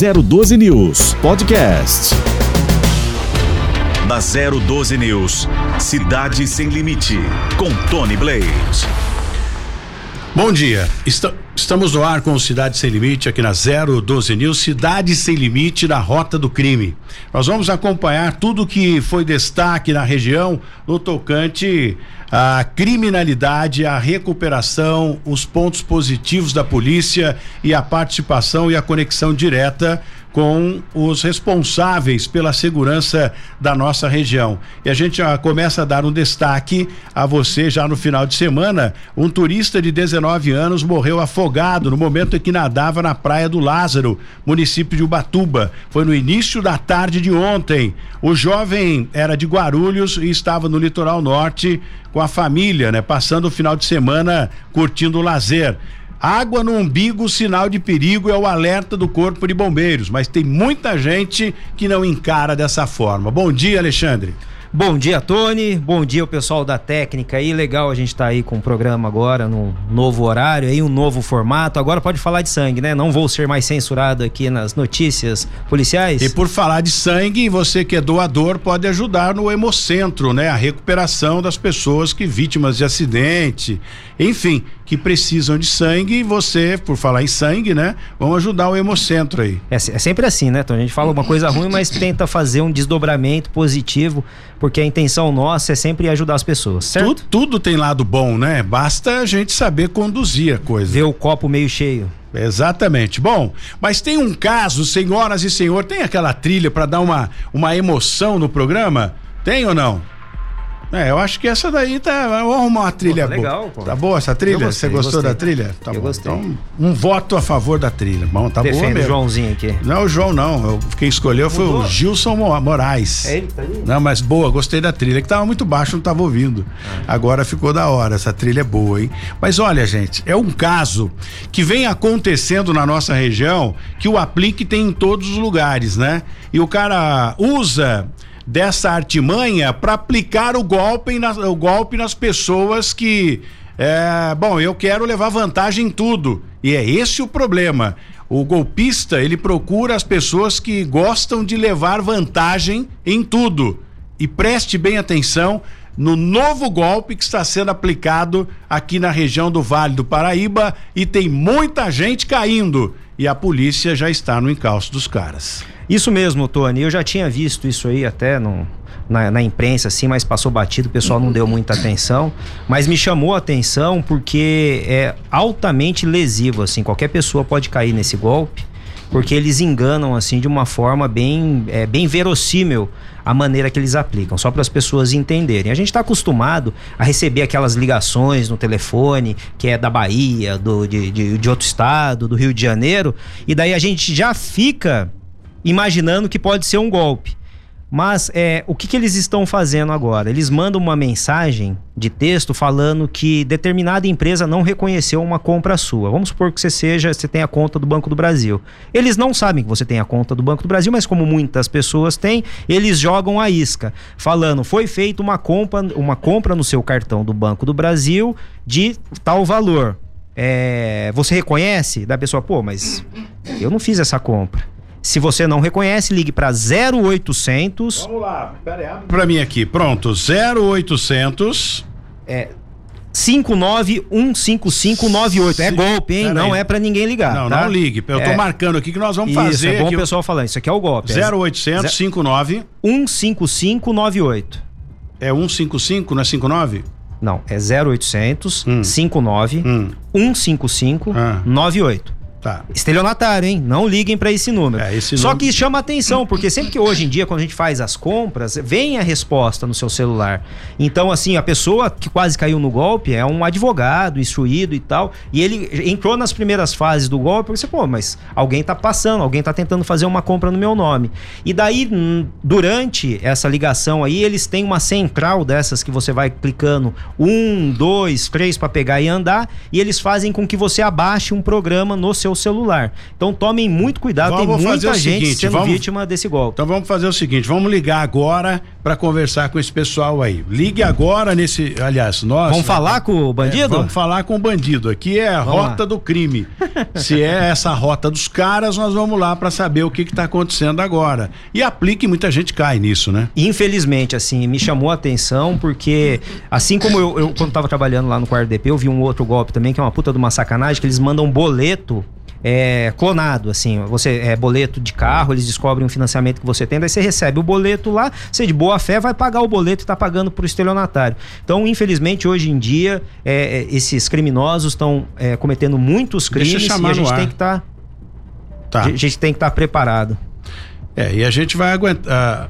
012 News Podcast. Na 012 News, Cidade Sem Limite, com Tony Blade. Bom dia. Está, estamos no ar com Cidade Sem Limite aqui na 012 News, Cidade Sem Limite na Rota do Crime. Nós vamos acompanhar tudo que foi destaque na região no tocante à criminalidade, à recuperação, os pontos positivos da polícia e a participação e a conexão direta com os responsáveis pela segurança da nossa região. E a gente já começa a dar um destaque a você já no final de semana. Um turista de 19 anos morreu afogado no momento em que nadava na Praia do Lázaro, município de Ubatuba. Foi no início da tarde de ontem. O jovem era de Guarulhos e estava no litoral norte com a família, né, passando o final de semana curtindo o lazer. Água no umbigo, sinal de perigo é o alerta do Corpo de Bombeiros, mas tem muita gente que não encara dessa forma. Bom dia, Alexandre. Bom dia, Tony. Bom dia, o pessoal da técnica aí. Legal a gente tá aí com o programa agora, num novo horário, aí um novo formato. Agora pode falar de sangue, né? Não vou ser mais censurado aqui nas notícias policiais. E por falar de sangue, você que é doador pode ajudar no Hemocentro, né? A recuperação das pessoas que vítimas de acidente, enfim, que precisam de sangue. E você, por falar em sangue, né? Vamos ajudar o Hemocentro aí. É, é sempre assim, né, Tony? A gente fala uma coisa ruim, mas tenta fazer um desdobramento positivo, porque a intenção nossa é sempre ajudar as pessoas, certo? Tudo, tudo tem lado bom, né? Basta a gente saber conduzir a coisa. Ver o copo meio cheio. Exatamente. Bom, mas tem um caso, senhoras e senhor, tem aquela trilha para dar uma, uma emoção no programa? Tem ou não? É, eu acho que essa daí tá. Vamos arrumar uma trilha Pô, tá legal, boa. pô. Tá boa essa trilha? Gostei, Você gostou da trilha? Tá Eu bom. gostei. Então, um voto a favor da trilha. Bom, tá boa Defende o mesmo. Joãozinho aqui. Não é o João, não. Eu, quem escolheu foi Mudou? o Gilson Mo- Moraes. É ele tá ali? Não, mas boa, gostei da trilha, que tava muito baixo, não tava ouvindo. Agora ficou da hora, essa trilha é boa, hein? Mas olha, gente, é um caso que vem acontecendo na nossa região que o aplique tem em todos os lugares, né? E o cara usa dessa artimanha para aplicar o golpe, nas, o golpe nas pessoas que. É, bom, eu quero levar vantagem em tudo. E é esse o problema. O golpista, ele procura as pessoas que gostam de levar vantagem em tudo. E preste bem atenção no novo golpe que está sendo aplicado aqui na região do Vale do Paraíba e tem muita gente caindo. E a polícia já está no encalço dos caras. Isso mesmo, Tony. Eu já tinha visto isso aí até no, na, na imprensa, assim, mas passou batido, o pessoal não deu muita atenção. Mas me chamou a atenção porque é altamente lesivo, assim. Qualquer pessoa pode cair nesse golpe, porque eles enganam, assim, de uma forma bem, é, bem verossímil a maneira que eles aplicam, só para as pessoas entenderem. A gente está acostumado a receber aquelas ligações no telefone, que é da Bahia, do, de, de, de outro estado, do Rio de Janeiro, e daí a gente já fica imaginando que pode ser um golpe. Mas é, o que, que eles estão fazendo agora? Eles mandam uma mensagem de texto falando que determinada empresa não reconheceu uma compra sua. Vamos supor que você seja, você tem a conta do Banco do Brasil. Eles não sabem que você tem a conta do Banco do Brasil, mas como muitas pessoas têm, eles jogam a isca, falando: foi feita uma compra, uma compra no seu cartão do Banco do Brasil de tal valor. É, você reconhece? Da pessoa, pô, mas eu não fiz essa compra. Se você não reconhece, ligue para 0800 Vamos lá, peraí, pra mim aqui. Pronto, 0800 é 5915598. É golpe, hein? Pera Não aí. é para ninguém ligar. Não, tá? não ligue. Eu tô É. marcando aqui que nós vamos Isso, fazer é bom o pessoal falando. Isso aqui é o golpe. 0800 59 É 15598. é 155, não é 59? Não, é 0800 Hum. 59 Hum, 155 Ah. 98. Tá. Estelionatário, hein? Não liguem pra esse número. É, esse Só número- que chama atenção, porque sempre que hoje em dia, quando a gente faz as compras, vem a resposta no seu celular. Então, assim, a pessoa que quase caiu no golpe é um advogado, instruído e tal, e ele entrou nas primeiras fases do golpe, porque você, pô, mas alguém tá passando, alguém tá tentando fazer uma compra no meu nome. E daí, durante essa ligação aí, eles têm uma central dessas que você vai clicando um, dois, três pra pegar e andar, e eles fazem com que você abaixe um programa no seu seu celular. Então tomem muito cuidado, Vamos tem muita gente seguinte, sendo vamos- vítima desse golpe. Então vamos fazer o seguinte, vamos ligar agora para conversar com esse pessoal aí. Ligue agora nesse, aliás, nós Vamos falar com o É, bandido? vamos falar com o bandido. Aqui é a Vamos rota lá. do crime. Se é essa rota dos caras, nós vamos lá para saber o que está acontecendo agora. E aplique, muita gente cai nisso, né? Infelizmente, assim, me chamou a atenção porque, assim como eu, eu quando tava trabalhando lá no quarto DP, eu vi um outro golpe também, que é uma puta de uma sacanagem, que eles mandam um boleto é, clonado, assim, você é boleto de carro, eles descobrem um financiamento que você tem, daí você recebe o boleto lá, você de boa fé vai pagar o boleto e tá pagando pro estelionatário. Então, infelizmente, hoje em dia, é, é, esses criminosos estão é, cometendo muitos crimes e a gente tem que estar Tá. a gente tem que estar preparado. É, e a gente vai aguentar.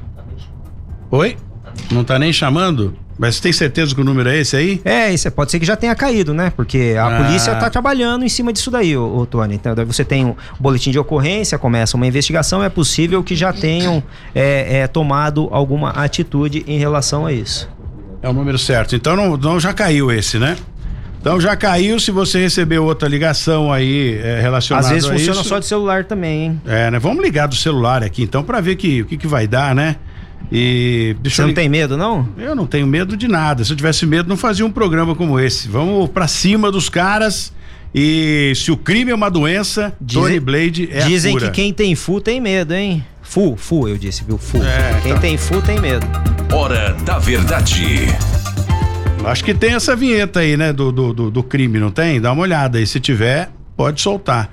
Oi? Não tá nem chamando? Mas você tem certeza que o número é esse aí? É, isso é- pode ser que já tenha caído, né? Porque a Ah. polícia tá trabalhando em cima disso daí, ô, ô, Tony. Então, daí você tem um boletim de ocorrência, começa uma investigação, é possível que já tenham é, é, tomado alguma atitude em relação a isso. É o número certo. Então não, não já caiu esse, né? Então já caiu. Se você recebeu outra ligação aí é, relacionada Às vezes a funciona isso, só de celular também, hein? É, né? Vamos ligar do celular aqui então para ver que, o que, que vai dar, né? E deixa Você eu não tem medo, não? Eu não tenho medo de nada. Se eu tivesse medo, não fazia um programa como esse. Vamos pra cima dos caras. E se o crime é uma doença, Dizem- Tony Blade é Dizem a cura. que quem tem FU tem medo, hein? FU, FU, eu disse, viu? FU. É, quem tá. tem FU tem medo. Hora da verdade. Acho que tem essa vinheta aí, né? Do, do, do, do crime, não tem? Dá uma olhada aí. Se tiver, pode soltar.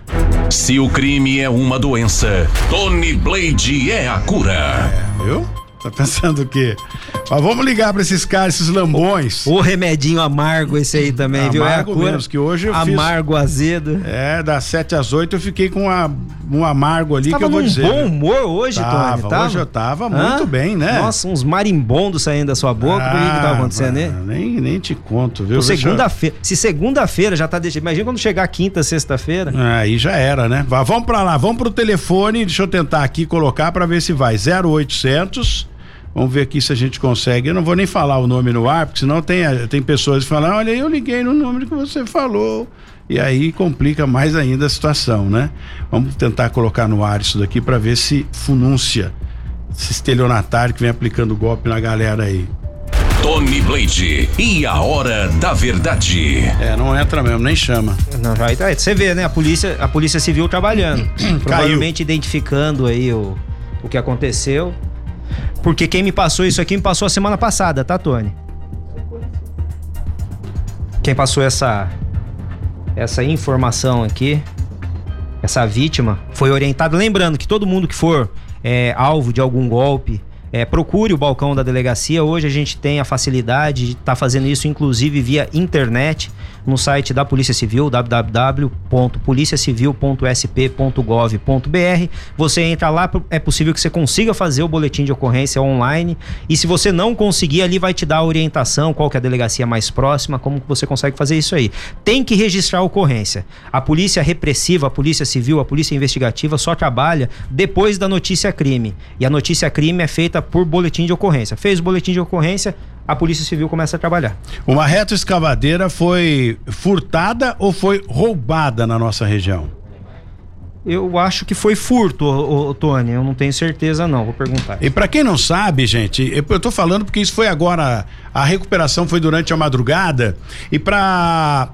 Se o crime é uma doença, Tony Blade é a cura. Viu? Tá pensando o quê? Mas vamos ligar pra esses caras, esses lambões. O remedinho amargo esse aí também, viu? É Amargo cura. menos, que hoje eu fiz- Amargo, azedo. É, das 7 às 8 eu fiquei com uma, um amargo ali que eu vou dizer. bom né? humor hoje, Tava, Tony. Tava? hoje eu tava muito bem, né? Nossa, uns marimbondos saindo da sua boca. Por que que tava Ah, acontecendo aí? mano, Nem, nem te conto, viu? Segunda-feira. Se segunda-feira já tá deixando. Imagina quando chegar quinta, sexta-feira. Aí já era, né? Vá, vamos pra lá, vamos pro telefone, deixa eu tentar aqui colocar pra ver se vai. 0800. Vamos ver aqui se a gente consegue. Eu não vou nem falar o nome no ar, porque senão tem, tem pessoas que falam: olha, eu liguei no número que você falou. E aí complica mais ainda a situação, né? Vamos tentar colocar no ar isso daqui pra ver se funúncia. Esse estelionatário que vem aplicando golpe na galera aí. Tony Blade e a hora da verdade. É, não entra mesmo, nem chama. Não, vai, tá, você vê, né? A polícia, a polícia civil trabalhando. provavelmente identificando aí o, o que aconteceu. Porque quem me passou isso aqui me passou a semana passada, tá, Tony? Quem passou essa essa informação aqui, essa vítima, foi orientado. Lembrando que todo mundo que for é, alvo de algum golpe, é, procure o balcão da delegacia. Hoje a gente tem a facilidade de estar fazendo isso, inclusive via internet, no site da Polícia Civil, www.policiacivil.sp.gov.br. Você entra lá, é possível que você consiga fazer o boletim de ocorrência online. E se você não conseguir, ali vai te dar a orientação, qual que é a delegacia mais próxima, como que você consegue fazer isso aí. Tem que registrar a ocorrência. A polícia repressiva, a polícia civil, a polícia investigativa só trabalha depois da notícia crime. E a notícia crime é feita por boletim de ocorrência. Fez o boletim de ocorrência, a polícia civil começa a trabalhar. Uma reta escavadeira foi furtada ou foi roubada na nossa região? Eu acho que foi furto, ô, ô, Tony. Eu não tenho certeza, não. Vou perguntar. E para quem não sabe, gente, eu tô falando porque isso foi agora, a recuperação foi durante a madrugada e para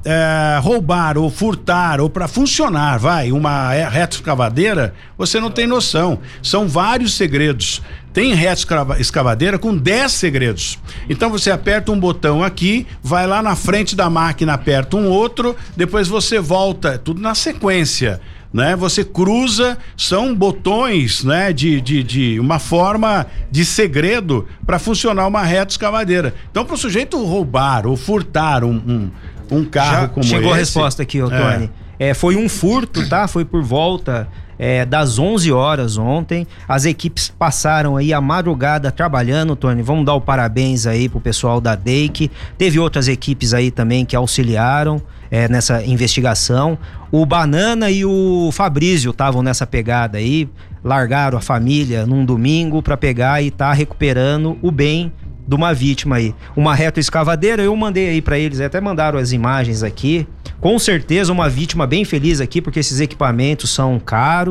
roubar ou furtar ou para funcionar, vai, uma é, reta escavadeira, você não tem noção. São vários segredos. Tem reta escava- escavadeira com 10 segredos. Então você aperta um botão aqui, vai lá na frente da máquina, aperta um outro, depois você volta, tudo na sequência né? Você cruza, são botões, né? De, de, de uma forma de segredo para funcionar uma reta escavadeira. Então, para o sujeito roubar ou furtar um, um, um carro Já como chegou a esse, resposta aqui, ô É. É, foi um furto, tá? Foi por volta é, das 11 horas ontem. As equipes passaram aí a madrugada trabalhando, Tony. Vamos dar o parabéns aí pro pessoal da DEIC. Teve outras equipes aí também que auxiliaram é, nessa investigação. O Banana e o Fabrício estavam nessa pegada aí. Largaram a família num domingo para pegar e tá recuperando o bem de uma vítima aí. Uma retroescavadeira, eu mandei aí para eles, até mandaram as imagens aqui. Com certeza uma vítima bem feliz aqui, porque esses equipamentos são caros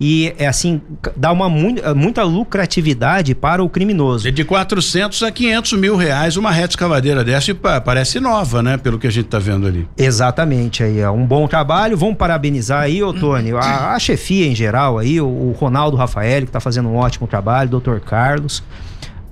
e é assim dá uma muita lucratividade para o criminoso. É de 400 a 500 mil reais uma reta escavadeira dessa e parece nova, né? Pelo que a gente está vendo ali. Exatamente, aí é um bom trabalho. Vamos parabenizar aí, ô Tony, a, a chefia em geral aí, o, o Ronaldo Rafael que está fazendo um ótimo trabalho, doutor Carlos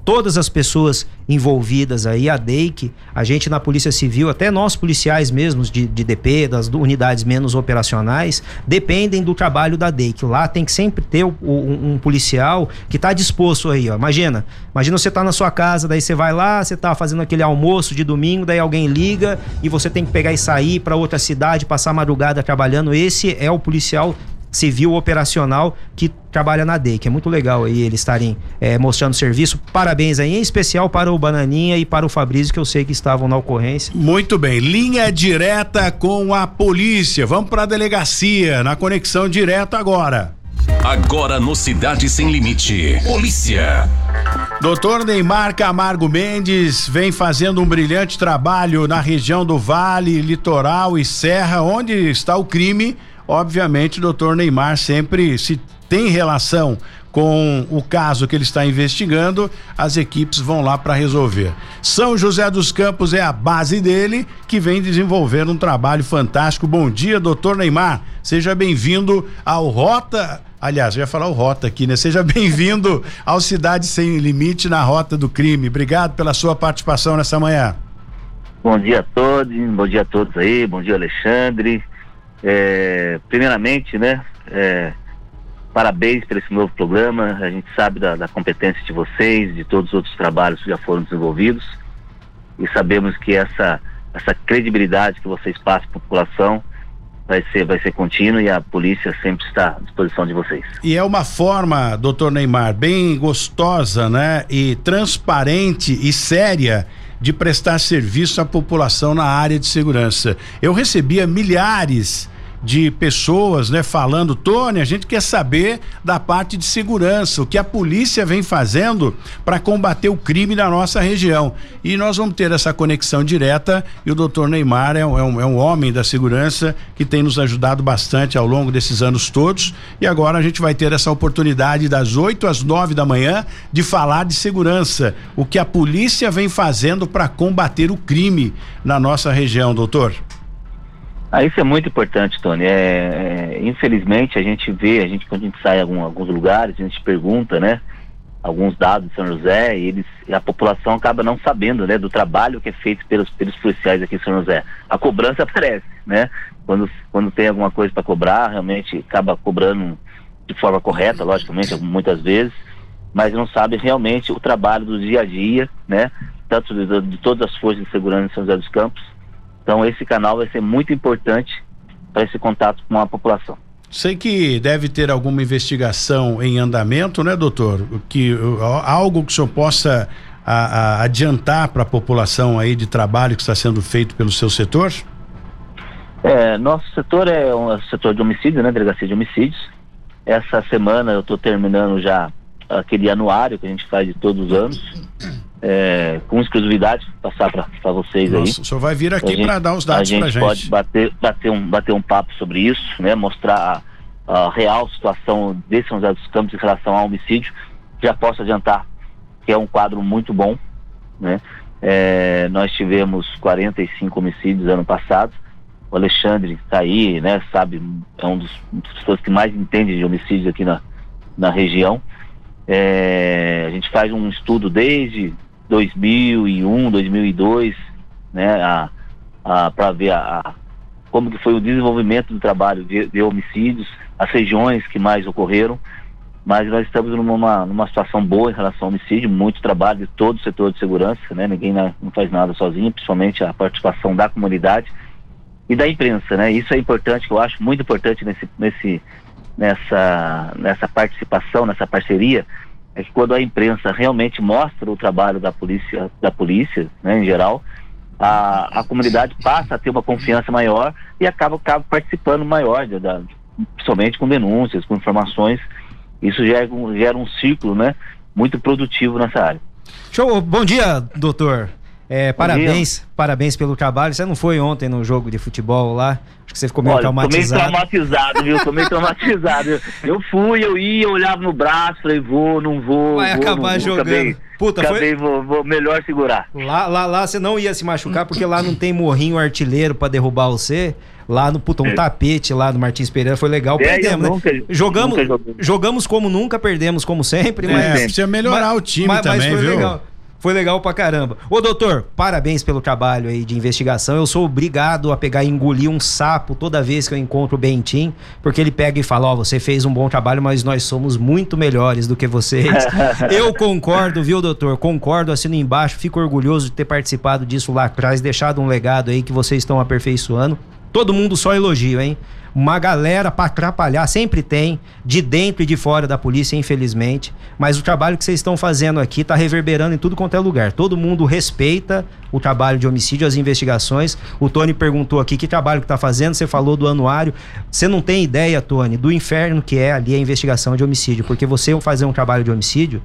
todas as pessoas envolvidas aí, a DEIC, a gente na Polícia Civil, até nós policiais mesmos de, de DP, das unidades menos operacionais, dependem do trabalho da DEIC. Lá tem que sempre ter um, um policial que está disposto aí, ó. Imagina, imagina você tá na sua casa, daí você vai lá, você tá fazendo aquele almoço de domingo, daí alguém liga e você tem que pegar e sair para outra cidade, passar a madrugada trabalhando. Esse é o policial civil operacional que trabalha na DEI, que é muito legal aí eles estarem é, mostrando serviço. Parabéns aí, em especial para o Bananinha e para o Fabrício, que eu sei que estavam na ocorrência. Muito bem, linha direta com a polícia. Vamos para a delegacia, na conexão direta agora. Agora no Cidade Sem Limite. Polícia. Doutor Neymar Camargo Mendes vem fazendo um brilhante trabalho na região do Vale, Litoral e Serra, onde está o crime Obviamente, o doutor Neymar sempre se tem relação com o caso que ele está investigando, as equipes vão lá para resolver. São José dos Campos é a base dele, que vem desenvolvendo um trabalho fantástico. Bom dia, doutor Neymar. Seja bem-vindo ao Rota. Aliás, eu ia falar o Rota aqui, né? Seja bem-vindo ao Cidade Sem Limite na Rota do Crime. Obrigado pela sua participação nessa manhã. Bom dia a todos, bom dia a todos aí, bom dia Alexandre. É, primeiramente, né, é, parabéns por esse novo programa. A gente sabe da, da, competência de vocês, de todos os outros trabalhos que já foram desenvolvidos e sabemos que essa, essa credibilidade que vocês passam para a população vai ser, vai ser contínua e a polícia sempre está à disposição de vocês. E é uma forma, doutor Neymar, bem gostosa, né? E transparente e séria de prestar serviço à população na área de segurança. Eu recebia milhares de pessoas, né, falando, Tony, a gente quer saber da parte de segurança, o que a polícia vem fazendo para combater o crime na nossa região. E nós vamos ter essa conexão direta e o doutor Neymar é um, é um, é um homem da segurança que tem nos ajudado bastante ao longo desses anos todos. E agora a gente vai ter essa oportunidade das 8 às 9 da manhã de falar de segurança, o que a polícia vem fazendo para combater o crime na nossa região, doutor. Ah, isso é muito importante, Tony. É, é, infelizmente a gente vê, a gente quando a gente sai em algum, alguns lugares, a gente pergunta, né? Alguns dados de São José e eles, a população acaba não sabendo, né? Do trabalho que é feito pelos, pelos policiais aqui em São José. A cobrança aparece, né? Quando, quando tem alguma coisa para cobrar, realmente acaba cobrando de forma correta, logicamente, muitas vezes, mas não sabe realmente o trabalho do dia a dia, né? Tanto de, de todas as forças de segurança de São José dos Campos, então esse canal vai ser muito importante para esse contato com a população. Sei que deve ter alguma investigação em andamento, né, doutor? Que algo que o senhor possa a, a, adiantar para a população aí de trabalho que está sendo feito pelo seu setor? É, nosso setor é um setor de homicídio, né, delegacia de homicídios. Essa semana eu estou terminando já aquele anuário que a gente faz de todos os anos é, com exclusividade passar para vocês Nossa, aí. O senhor vai vir aqui para dar os dados para gente. A gente pode bater, bater, um, bater um papo sobre isso, né? Mostrar a, a real situação de São José dos Campos em relação ao homicídio. Já posso adiantar que é um quadro muito bom, né? É, nós tivemos 45 homicídios ano passado. O Alexandre está aí, né? Sabe, é um dos, uma das pessoas que mais entende de homicídios aqui na, na região. É, a gente faz um estudo desde 2001, 2002, né, a, a para ver a, a, como que foi o desenvolvimento do trabalho de, de, homicídios, as regiões que mais ocorreram, mas nós estamos numa, numa situação boa em relação ao homicídio, muito trabalho de todo o setor de segurança, né, ninguém não faz nada sozinho, principalmente a participação da comunidade e da imprensa, né, isso é importante, eu acho muito importante nesse, nesse, nessa, nessa participação, nessa parceria, é que quando a imprensa realmente mostra o trabalho da polícia, da polícia, né, em geral, a, a comunidade passa a ter uma confiança maior e acaba, acaba participando maior, de, principalmente com denúncias, com informações. Isso gera, gera um ciclo, né, muito produtivo nessa área. Show, bom dia, doutor. É, parabéns, parabéns pelo trabalho. Você não foi ontem no jogo de futebol lá? Acho que você ficou meio Olha, traumatizado. Tô meio traumatizado, viu? Tô meio traumatizado. Eu fui, eu ia, eu olhava no braço, falei, vou, não vou. Vai vou, acabar não vou. jogando. Acabei, Puta, acabei foi- vou, vou melhor segurar. Lá, lá, lá você não ia se machucar porque lá não tem morrinho artilheiro pra derrubar você. Lá no puta, um É. tapete lá no Martins Pereira foi legal. É, perdemos, né? nunca- jogamos, nunca joguei. jogamos como nunca, perdemos como sempre, É, mas. precisa melhorar o time também, foi viu? Legal. Foi legal pra caramba. Ô, doutor, parabéns pelo trabalho aí de investigação. Eu sou obrigado a pegar e engolir um sapo toda vez que eu encontro o Bentim, porque ele pega e fala: Ó, você fez um bom trabalho, mas nós somos muito melhores do que vocês. eu concordo, viu, doutor? Concordo, assino embaixo. Fico orgulhoso de ter participado disso lá atrás, deixado um legado aí que vocês estão aperfeiçoando. Todo mundo só elogio, hein? Uma galera pra atrapalhar, sempre tem, de dentro e de fora da polícia, infelizmente. Mas o trabalho que vocês estão fazendo aqui tá reverberando em tudo quanto é lugar. Todo mundo respeita o trabalho de homicídio, as investigações. O Tony perguntou aqui que trabalho que tá fazendo, você falou do anuário. Você não tem ideia, Tony, do inferno que é ali a investigação de homicídio. Porque você fazer um trabalho de homicídio,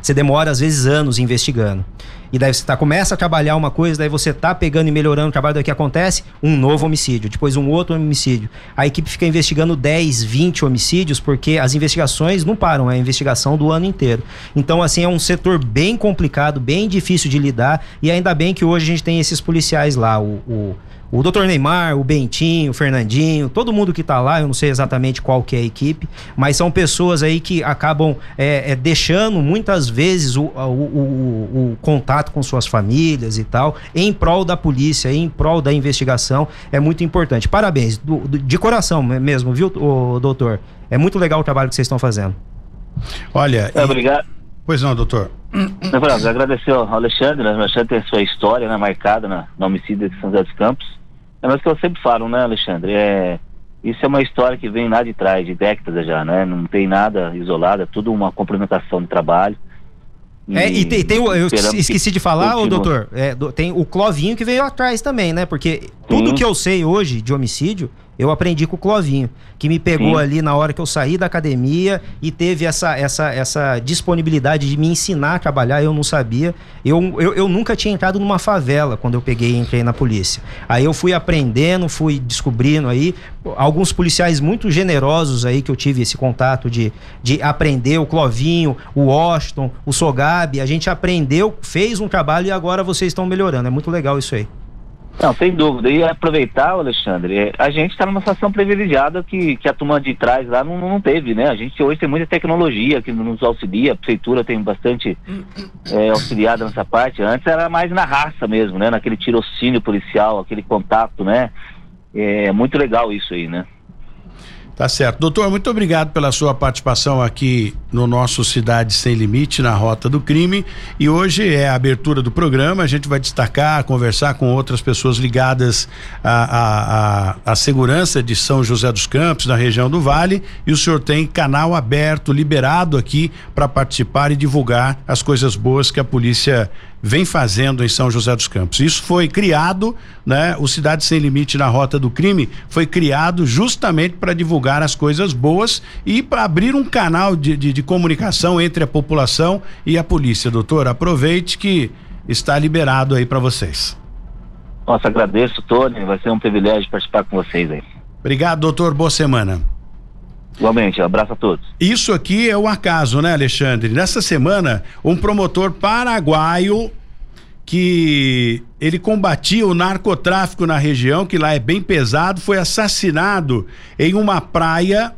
você demora às vezes anos investigando. E daí você tá, começa a trabalhar uma coisa, daí você tá pegando e melhorando o trabalho, daí que acontece? Um novo homicídio, depois um outro homicídio. A equipe fica investigando 10, 20 homicídios, porque as investigações não param, é a investigação do ano inteiro. Então, assim, é um setor bem complicado, bem difícil de lidar, e ainda bem que hoje a gente tem esses policiais lá, o, o o doutor Neymar, o Bentinho, o Fernandinho, todo mundo que tá lá, eu não sei exatamente qual que é a equipe, mas são pessoas aí que acabam é, é, deixando muitas vezes o, o, o, o contato com suas famílias e tal, em prol da polícia, em prol da investigação, é muito importante. Parabéns, do- do- de coração mesmo, viu, ô, doutor? É muito legal o trabalho que vocês estão fazendo. Olha, É, e- obrigado. pois não, doutor. Não, agradecer ao Alexandre, né? O Alexandre tem a sua história né, marcada na, na homicídio de São José dos Campos. É mas que eu sempre falo, né, Alexandre? É, isso é uma história que vem lá de trás, de décadas já, né? Não tem nada isolado, é tudo uma complementação de trabalho. É, e tem, tem o, eu esqueci de falar, ô doutor, é, do- tem o Clovinho que veio atrás também, né? Porque tudo Sim. que eu sei hoje de homicídio, eu aprendi com o Clovinho, que me pegou Sim. ali na hora que eu saí da academia e teve essa, essa, essa disponibilidade de me ensinar a trabalhar, eu não sabia. Eu, eu, eu nunca tinha entrado numa favela quando eu peguei e entrei na polícia. Aí eu fui aprendendo, fui descobrindo aí, alguns policiais muito generosos aí que eu tive esse contato de, de aprender, o Clovinho, o Washington, o Sogabe, a gente aprendeu, fez um trabalho e agora vocês estão melhorando. É muito legal isso aí. Não, sem dúvida. E aproveitar, Alexandre, é, a gente está numa situação privilegiada que, que a turma de trás lá não, não teve, né? A gente hoje tem muita tecnologia que nos auxilia, a prefeitura tem bastante é, auxiliada nessa parte. Antes era mais na raça mesmo, né? Naquele tirocínio policial, aquele contato, né? É muito legal isso aí, né? Tá certo. Doutor, muito obrigado pela sua participação aqui no nosso Cidade Sem Limite, na Rota do Crime. E hoje é a abertura do programa. A gente vai destacar, conversar com outras pessoas ligadas à, à, à, segurança de São José dos Campos, na região do Vale. E o senhor tem canal aberto, liberado aqui para participar e divulgar as coisas boas que a polícia vem fazendo em São José dos Campos. Isso foi criado, né? O Cidade Sem Limite na Rota do Crime foi criado justamente para divulgar as coisas boas e para abrir um canal de, de, de comunicação entre a população e a polícia. Doutor, aproveite que está liberado aí para vocês. Nossa, agradeço, Tony. Vai ser um privilégio participar com vocês aí. Obrigado, doutor. Boa semana. Igualmente, um abraço a todos. Isso aqui é o acaso, né, Alexandre? Nessa semana, um promotor paraguaio que ele combatia o narcotráfico na região, que lá é bem pesado, foi assassinado em uma praia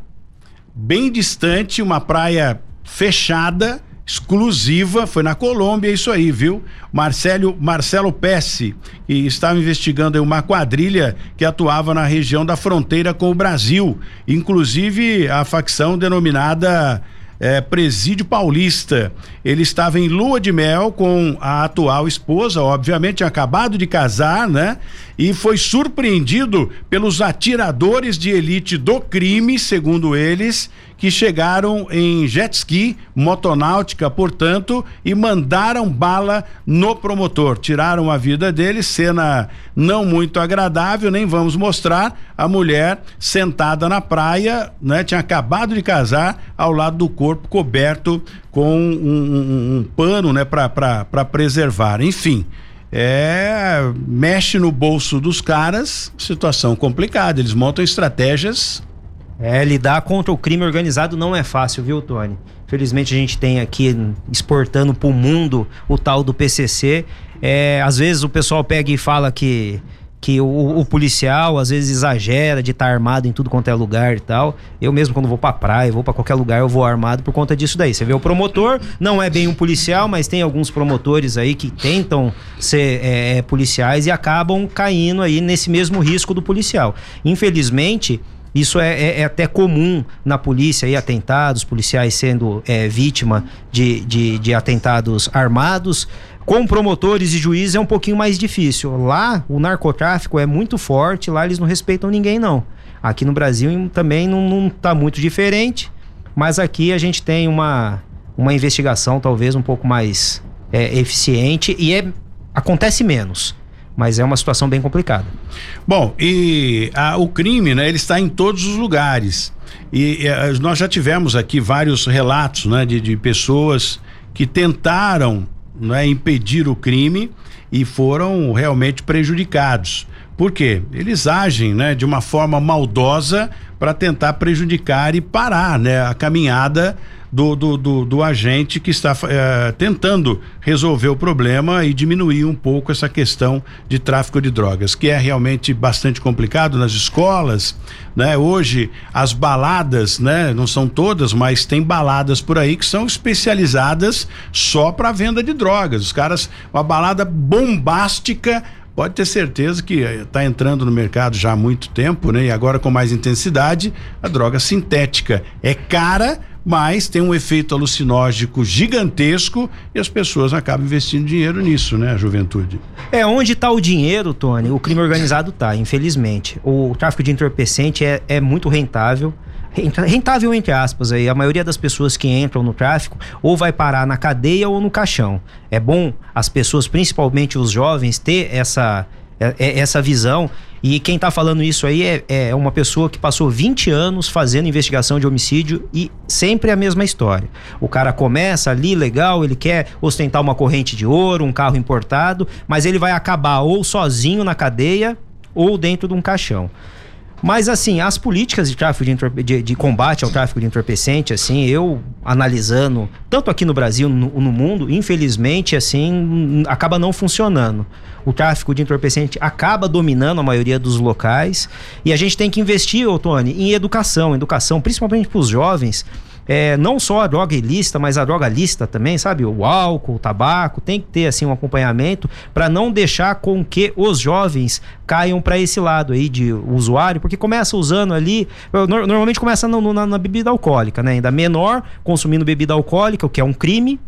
bem distante, uma praia fechada, exclusiva, foi na Colômbia, isso aí, viu? Marcelo, Marcelo Pesce, que estava investigando uma quadrilha que atuava na região da fronteira com o Brasil, inclusive a facção denominada é, Presídio Paulista. Ele estava em lua de mel com a atual esposa, obviamente, acabado de casar, né? E foi surpreendido pelos atiradores de elite do crime, segundo eles, que chegaram em jet ski, motonáutica, portanto, e mandaram bala no promotor. Tiraram a vida dele, cena não muito agradável, nem vamos mostrar a mulher sentada na praia, né? Tinha acabado de casar ao lado do corpo coberto com um, um, um pano, né, para preservar. Enfim, é mexe no bolso dos caras, situação complicada. Eles montam estratégias é, lidar contra o crime organizado não é fácil, viu, Tony? Felizmente a gente tem aqui exportando para o mundo o tal do PCC. É, às vezes o pessoal pega e fala que que o, o, policial às vezes exagera de estar tá armado em tudo quanto é lugar e tal. Eu mesmo quando vou pra praia, vou para qualquer lugar, eu vou armado por conta disso daí. Você vê o promotor, não é bem um policial, mas tem alguns promotores aí que tentam ser é, é policiais e acabam caindo aí nesse mesmo risco do policial. Infelizmente, isso é, é, é, até comum na polícia, aí, atentados, policiais sendo é, vítima de, de, de, atentados armados. Com promotores e juízes é um pouquinho mais difícil. Lá, o narcotráfico é muito forte, lá eles não respeitam ninguém, não. Aqui no Brasil também não está muito diferente, mas aqui a gente tem uma, uma investigação talvez um pouco mais é, eficiente e é, acontece menos mas é uma situação bem complicada. Bom, e a, o crime, né, ele está em todos os lugares. E, e nós já tivemos aqui vários relatos, né, de, de pessoas que tentaram, né, impedir o crime e foram realmente prejudicados. Por quê? Eles agem, né, de uma forma maldosa para tentar prejudicar e parar, né, a caminhada do, do, do, do agente que está é, tentando resolver o problema e diminuir um pouco essa questão de tráfico de drogas, que é realmente bastante complicado nas escolas, né? Hoje as baladas, né? Não são todas, mas tem baladas por aí que são especializadas só para venda de drogas. Os caras, uma balada bombástica pode ter certeza que está entrando no mercado já há muito tempo, né? E agora com mais intensidade, a droga sintética é cara, mas tem um efeito alucinógico gigantesco e as pessoas acabam investindo dinheiro nisso, né, a juventude. É onde está o dinheiro, Tony, o crime organizado tá, infelizmente. O tráfico de entorpecente é, é muito rentável rentável entre aspas aí, a maioria das pessoas que entram no tráfico ou vai parar na cadeia ou no caixão. É bom as pessoas, principalmente os jovens, ter essa é, é essa visão. E quem está falando isso aí é, é, uma pessoa que passou 20 anos fazendo investigação de homicídio e sempre a mesma história. O cara começa ali, legal, ele quer ostentar uma corrente de ouro, um carro importado, mas ele vai acabar ou sozinho na cadeia ou dentro de um caixão. Mas, assim, as políticas de tráfico de, de, de, combate ao tráfico de entorpecente, assim, eu analisando, tanto aqui no Brasil, no, no mundo, infelizmente, assim, acaba não funcionando. O tráfico de entorpecente acaba dominando a maioria dos locais. E a gente tem que investir, ô Tony, em educação, educação, principalmente para os jovens é, não só a droga ilícita, mas a droga lista também, sabe? O álcool, o tabaco, tem que ter assim um acompanhamento para não deixar com que os jovens caiam para esse lado aí de usuário, porque começa usando ali, normalmente começa no, na, na bebida alcoólica, né? Ainda menor, consumindo bebida alcoólica, o que é um crime,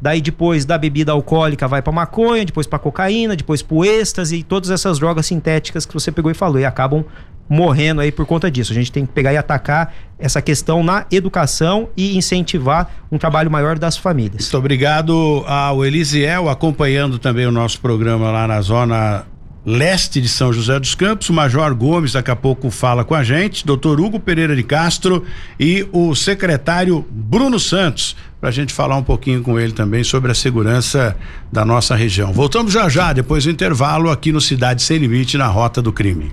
Daí depois da bebida alcoólica vai para maconha, depois para cocaína, depois pro êxtase e todas essas drogas sintéticas que você pegou e falou e acabam morrendo aí por conta disso. A gente tem que pegar e atacar essa questão na educação e incentivar um trabalho maior das famílias. Muito obrigado ao Elisiel, acompanhando também o nosso programa lá na zona leste de São José dos Campos. O Major Gomes daqui a pouco fala com a gente, doutor Hugo Pereira de Castro e o secretário Bruno Santos, para a gente falar um pouquinho com ele também sobre a segurança da nossa região. Voltamos já já, depois do intervalo, aqui no Cidade Sem Limite, na Rota do Crime.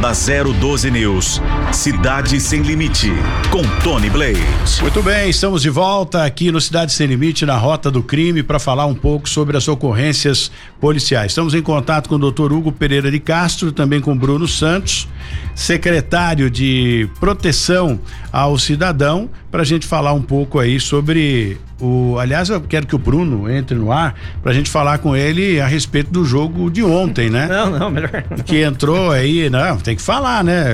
Na 012 News, Cidade Sem Limite, com Tony Blade. Muito bem, estamos de volta aqui no Cidade Sem Limite, na Rota do Crime, para falar um pouco sobre as ocorrências policiais. Estamos em contato com o doutor Hugo Pereira de Castro, também com Bruno Santos, secretário de Proteção ao Cidadão, para a gente falar um pouco aí sobre o, aliás, eu quero que o Bruno entre no ar pra gente falar com ele a respeito do jogo de ontem, né? Não, não, melhor. Que entrou aí, não, tem que falar, né?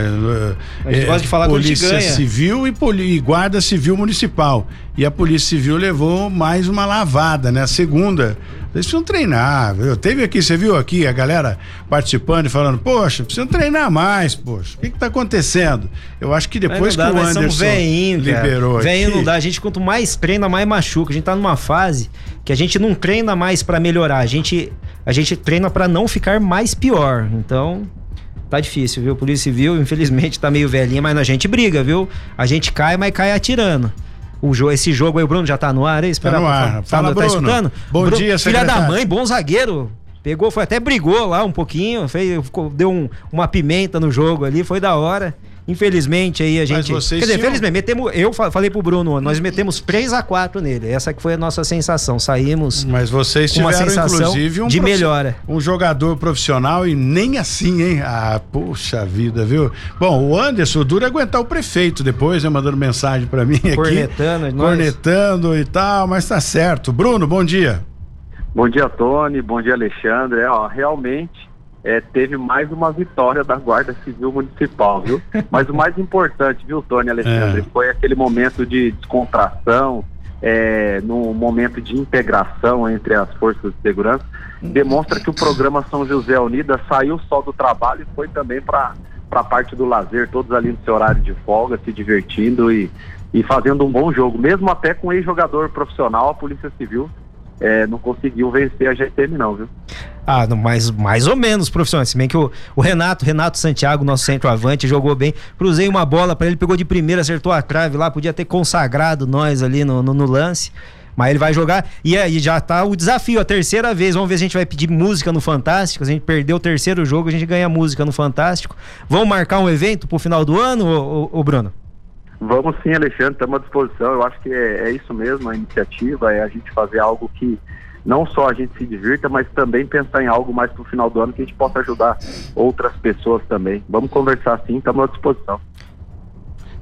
A gente é, gosta de falar Polícia Civil e, poli, e Guarda Civil Municipal. E a Polícia Civil levou mais uma lavada, né? A segunda Vocês precisam treinar, viu? Teve aqui, você viu aqui a galera participando e falando, poxa, precisam treinar mais, poxa. O que que tá acontecendo? Eu acho que depois dá, que o Anderson veinho, liberou Veinho aqui, não dá, a gente quanto mais treina, mais machuca. A gente tá numa fase que a gente não treina mais para melhorar, a gente a gente treina para não ficar mais pior. Então, tá difícil, viu? Polícia Civil, infelizmente, tá meio velhinha, mas a gente briga, viu? A gente cai, mas cai atirando. O esse jogo aí, o Bruno já tá no ar aí? Espera, Tá no ar. Tá, Fala, tá Bruno. escutando? Bom Bruno, dia, Filha da mãe, bom zagueiro. Pegou, foi até brigou lá um pouquinho, fez, deu um- uma pimenta no jogo ali, foi da hora. Infelizmente aí a gente. vocês Quer dizer, felizmente, metemos, eu fa- falei pro Bruno, nós metemos 3 a 4 nele. Essa que foi a nossa sensação. Saímos. Mas vocês Uma tiveram, sensação inclusive, um de melhora. Um jogador profissional e nem assim, hein? Ah, puxa vida, viu? Bom, o Anderson, o duro é aguentar o prefeito depois, né? Mandando mensagem pra mim aqui. Cornetando, nós- Cornetando e tal, mas tá certo. Bruno, bom dia. Bom dia, Tony. Bom dia, Alexandre. É, ó, realmente é, teve mais uma vitória da Guarda Civil Municipal, viu? Mas o mais importante, viu, Tony Alexandre, É. foi aquele momento de descontração, é, no momento de integração entre as forças de segurança. Demonstra que o programa São José Unida saiu só do trabalho e foi também para a parte do lazer, todos ali no seu horário de folga, se divertindo e, e fazendo um bom jogo. Mesmo até com ex-jogador profissional, a Polícia Civil é, não conseguiu vencer a GTM não, viu? Ah, não, mais, mais ou menos profissional. Se bem que o, o Renato, Renato Santiago, nosso centroavante, jogou bem. Cruzei uma bola pra ele, pegou de primeira, acertou a trave lá, podia ter consagrado nós ali no, no, no lance. Mas ele vai jogar. E aí já tá o desafio, a terceira vez. Vamos ver se a gente vai pedir música no Fantástico. Se a gente perdeu o terceiro jogo, a gente ganha música no Fantástico. Vamos marcar um evento pro final do ano, ô, ô, ô Bruno? Vamos sim, Alexandre, estamos à disposição. Eu acho que é, é isso mesmo, a iniciativa é a gente fazer algo que não só a gente se divirta, mas também pensar em algo mais para o final do ano que a gente possa ajudar outras pessoas também. Vamos conversar sim, estamos à disposição.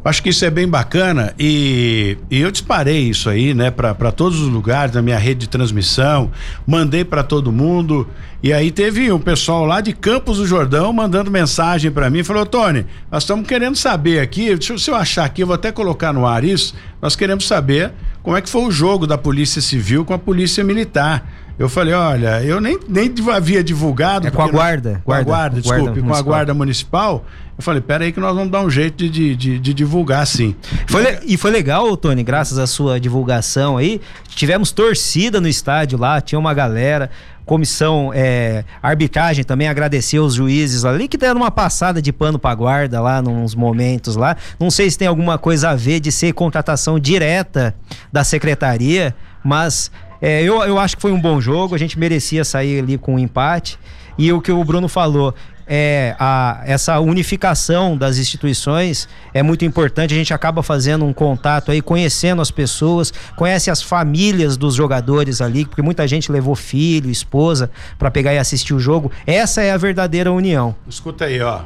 Acho que isso é bem bacana e, e eu disparei isso aí, né, para todos os lugares na minha rede de transmissão, mandei para todo mundo e aí teve um pessoal lá de Campos do Jordão mandando mensagem para mim, falou: "Tony, nós estamos querendo saber aqui, se eu achar aqui, eu vou até colocar no ar isso, nós queremos saber como é que foi o jogo da Polícia Civil com a Polícia Militar". Eu falei, olha, eu nem, nem havia divulgado. É com a porque nós- guarda, Com a guarda, guarda, desculpe, guarda com a guarda municipal. Eu falei, pera aí que nós vamos dar um jeito de, de, de- divulgar sim. Foi e foi legal, Tony, graças à sua divulgação aí. Tivemos torcida no estádio lá, tinha uma galera. Comissão é, arbitragem também agradeceu os juízes ali que deram uma passada de pano pra guarda lá nos momentos lá. Não sei se tem alguma coisa a ver de ser contratação direta da secretaria, mas é, eu, eu acho que foi um bom jogo. A gente merecia sair ali com um empate. E o que o Bruno falou, é, a, essa unificação das instituições é muito importante. A gente acaba fazendo um contato aí, conhecendo as pessoas, conhece as famílias dos jogadores ali, porque muita gente levou filho, esposa para pegar e assistir o jogo. Essa é a verdadeira união. Escuta aí, ó.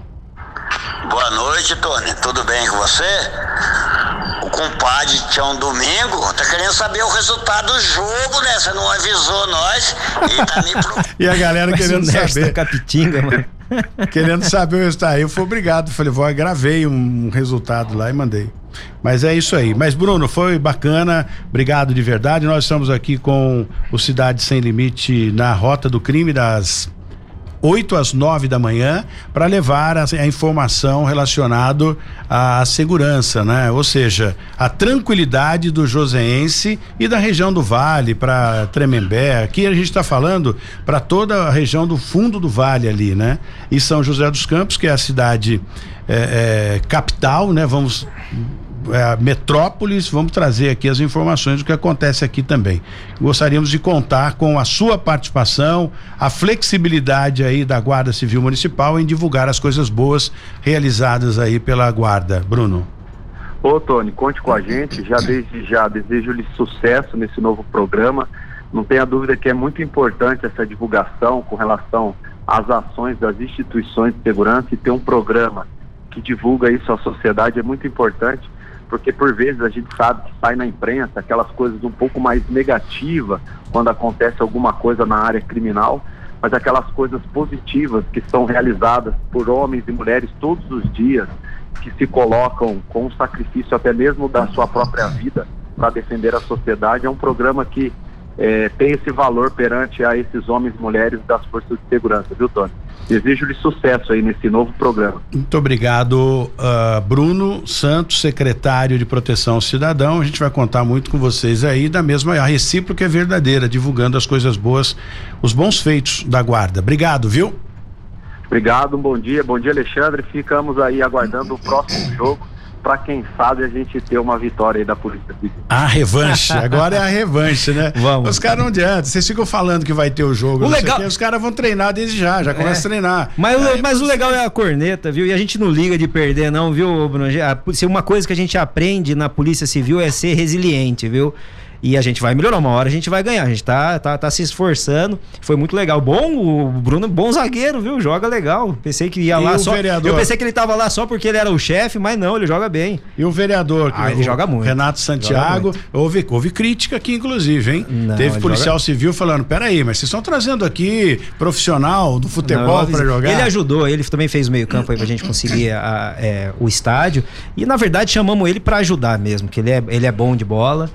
Boa noite, Tony. Tudo bem com você? O compadre Tião Domingo tá querendo saber o resultado do jogo, né? Você não avisou nós. Ele tá me pro... E a galera Mas querendo saber. Capitinga, mano. querendo saber o resultado. Aí eu fui obrigado. Falei, vou, gravei um resultado lá e mandei. Mas é isso aí. Mas, Bruno, foi bacana. Obrigado de verdade. Nós estamos aqui com o Cidade Sem Limite na Rota do Crime das 8 às 9 da manhã para levar a, a informação relacionada à segurança, né? Ou seja, a tranquilidade do joseense e da região do Vale para Tremembé. Aqui a gente está falando para toda a região do fundo do Vale ali, né? E São José dos Campos, que é a cidade é, é, capital, né? Vamos é, metrópolis, vamos trazer aqui as informações do que acontece aqui também. Gostaríamos de contar com a sua participação, a flexibilidade aí da Guarda Civil Municipal em divulgar as coisas boas realizadas aí pela Guarda. Bruno. Ô, Tony, conte com a gente. Já desde já desejo-lhe sucesso nesse novo programa. Não tenha dúvida que é muito importante essa divulgação com relação às ações das instituições de segurança e ter um programa que divulga isso à sociedade é muito importante, porque por vezes a gente sabe que sai na imprensa aquelas coisas um pouco mais negativas quando acontece alguma coisa na área criminal, mas aquelas coisas positivas que são realizadas por homens e mulheres todos os dias, que se colocam com um sacrifício até mesmo da sua própria vida para defender a sociedade, é um programa que é, tem esse valor perante a esses homens e mulheres das forças de segurança, viu, Tony? Desejo-lhe sucesso aí nesse novo programa. Muito obrigado, uh, Bruno Santos, secretário de Proteção ao Cidadão. A gente vai contar muito com vocês aí, da mesma, a recíproca é verdadeira, divulgando as coisas boas, os bons feitos da guarda. Obrigado, viu? Obrigado, um bom dia, bom dia, Alexandre. Ficamos aí aguardando o próximo jogo para quem sabe a gente ter uma vitória aí da Polícia Civil. A revanche, agora é a revanche, né? Vamos. Os caras não adianta, vocês ficam falando que vai ter o jogo, O legal- quê, os caras vão treinar desde já, já começa a treinar. Mas, o- Aí mas o você- legal é a corneta, viu? E a gente não liga de perder, não, viu, Bruno? Se uma coisa que a gente aprende na Polícia Civil é ser resiliente, viu? E a gente vai melhorar, uma hora a gente vai ganhar. A gente tá, tá, tá se esforçando. Foi muito legal. Bom, o Bruno bom zagueiro, viu? Joga legal. Pensei que ia E lá só. vereador? Eu pensei que ele tava lá só porque ele era o chefe, mas não, ele joga bem. E o vereador, Ah, ele o joga muito. Renato Santiago, Joga houve, houve crítica aqui, inclusive, hein? Não, Teve policial joga- civil falando: peraí, mas vocês estão trazendo aqui profissional do futebol para jogar? Ele ajudou, ele também fez o meio-campo aí pra gente conseguir a- é, o estádio. E na verdade chamamos ele pra ajudar mesmo, que ele é, ele é bom de bola.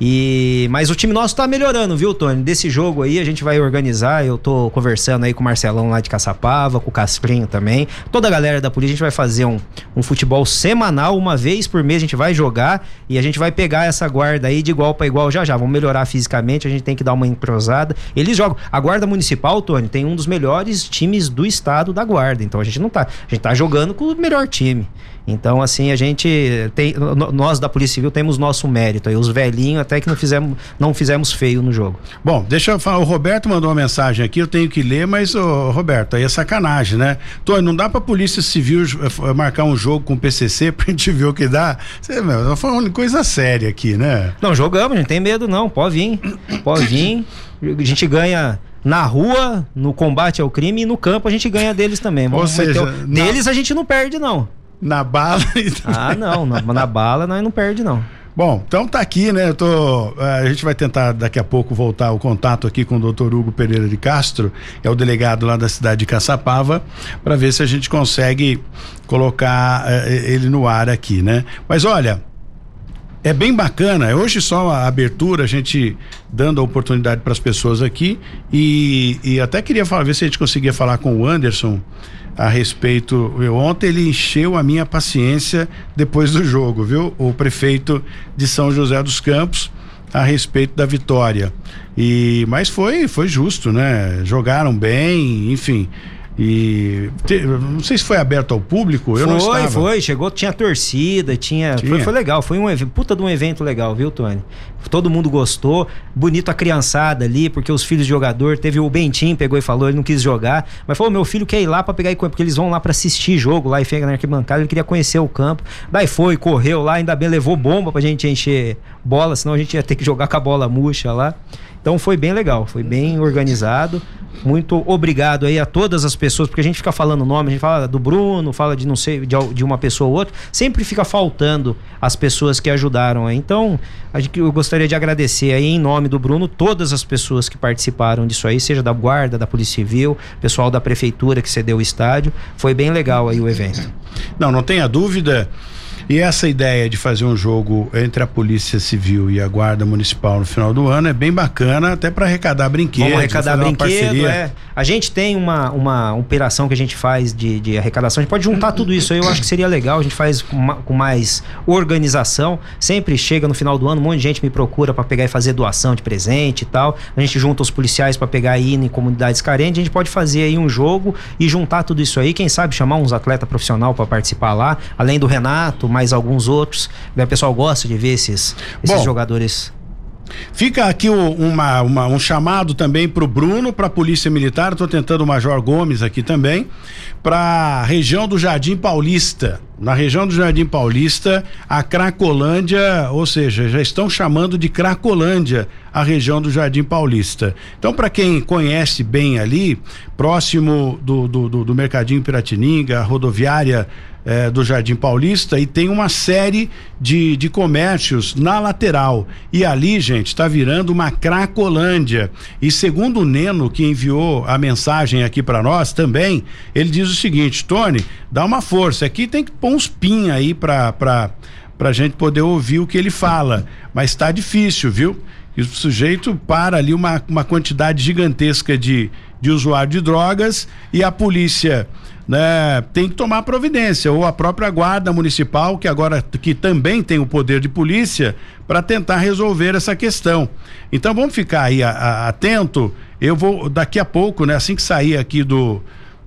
E mas o time nosso tá melhorando, viu, Tony? Desse jogo aí a gente vai organizar. Eu tô conversando aí com o Marcelão lá de Caçapava, com o Casprinho também. Toda a galera da polícia, a gente vai fazer um, um futebol semanal, uma vez por mês a gente vai jogar e a gente vai pegar essa guarda aí de igual pra igual já já. Vamos melhorar fisicamente, a gente tem que dar uma entrosada. Eles jogam. A guarda municipal, Tony, tem um dos melhores times do estado da guarda. Então a gente não tá. A gente tá jogando com o melhor time. Então, assim, a gente tem. Nós da Polícia Civil temos nosso mérito aí. Os velhinhos até que não fizemos, não fizemos feio no jogo. Bom, deixa eu falar, o Roberto mandou uma mensagem aqui, eu tenho que ler, mas, ô, Roberto, aí é sacanagem, né? Tony, não dá pra Polícia Civil eh, marcar um jogo com o PCC pra gente ver o que dá? Você, meu, tá falando coisa séria aqui, né? Não, jogamos, não tem medo não. Pode vir. Pode vir. A gente ganha na rua, no combate ao crime e no campo a gente ganha deles também. Ou seja, o- na- Deles a gente não perde, não. Na bala e Ah, não. Na, na bala nós não perde, não. Bom, então tá aqui, né? Eu tô, eh, a gente vai tentar daqui a pouco voltar o contato aqui com o doutor Hugo Pereira de Castro, é o delegado lá da cidade de Caçapava, para ver se a gente consegue colocar eh, ele no ar aqui, né? Mas olha, é bem bacana. Hoje só a abertura, a gente dando a oportunidade para as pessoas aqui e, e até queria falar, ver se a gente conseguia falar com o Anderson a respeito. Eu, ontem ele encheu a minha paciência depois do jogo, viu? O prefeito de São José dos Campos a respeito da vitória. E mas foi foi justo, né? Jogaram bem, enfim. E te- não sei se foi aberto ao público, eu não foi, estava. foi. Chegou, tinha torcida, tinha. Tinha. Foi, foi legal. Foi um puta de um evento legal, viu, Tony? Todo mundo gostou. Bonito a criançada ali, porque os filhos de jogador. Teve o Bentinho, pegou e falou, ele não quis jogar. Mas falou: meu filho quer ir lá pra pegar e porque eles vão lá pra assistir jogo lá e fica na arquibancada. Ele queria conhecer o campo. Daí foi, correu lá, ainda bem levou bomba pra gente encher bola, senão a gente ia ter que jogar com a bola murcha lá. Então foi bem legal, foi bem organizado. Muito obrigado aí a todas as pessoas, porque a gente fica falando nome, a gente fala do Bruno, fala de não sei, de, uma pessoa ou outra, sempre fica faltando as pessoas que ajudaram aí. Então, eu gostaria de agradecer aí em nome do Bruno todas as pessoas que participaram disso aí, seja da guarda, da Polícia Civil, pessoal da prefeitura que cedeu o estádio. Foi bem legal aí o evento. Não, não tenha dúvida. E essa ideia de fazer um jogo entre a Polícia Civil e a Guarda Municipal no final do ano é bem bacana, até para arrecadar brinquedos. Vamos arrecadar brinquedo, é. A gente tem uma, uma operação que a gente faz de, de arrecadação. A gente pode juntar tudo isso aí, eu acho que seria legal. A gente faz com, com mais organização. Sempre chega no final do ano, um monte de gente me procura para pegar e fazer doação de presente e tal. A gente junta os policiais para pegar e ir em comunidades carentes. A gente pode fazer aí um jogo e juntar tudo isso aí. Quem sabe chamar uns atletas profissional para participar lá, além do Renato, mais alguns outros. O pessoal gosta de ver esses, esses Bom, jogadores. Fica aqui o- uma, uma- um chamado também para o Bruno, para a Polícia Militar. Estou tentando o Major Gomes aqui também, para a região do Jardim Paulista. Na região do Jardim Paulista, a Cracolândia, ou seja, já estão chamando de Cracolândia a região do Jardim Paulista. Então, para quem conhece bem ali, próximo do, do, do, do Mercadinho Piratininga, a rodoviária eh, do Jardim Paulista, e tem uma série de, de comércios na lateral. E ali, gente, está virando uma Cracolândia. E segundo o Neno, que enviou a mensagem aqui para nós também, ele diz o seguinte: Tony, dá uma força. Aqui tem que pôr uns pin aí para. Pra gente poder ouvir o que ele fala, mas tá difícil, viu? E o sujeito para ali uma, uma quantidade gigantesca de, de usuário de drogas e a polícia né, tem que tomar providência, ou a própria guarda municipal, que agora que também tem o poder de polícia, para tentar resolver essa questão. Então vamos ficar aí a, a, atento. Eu vou daqui a pouco, né, assim que sair aqui do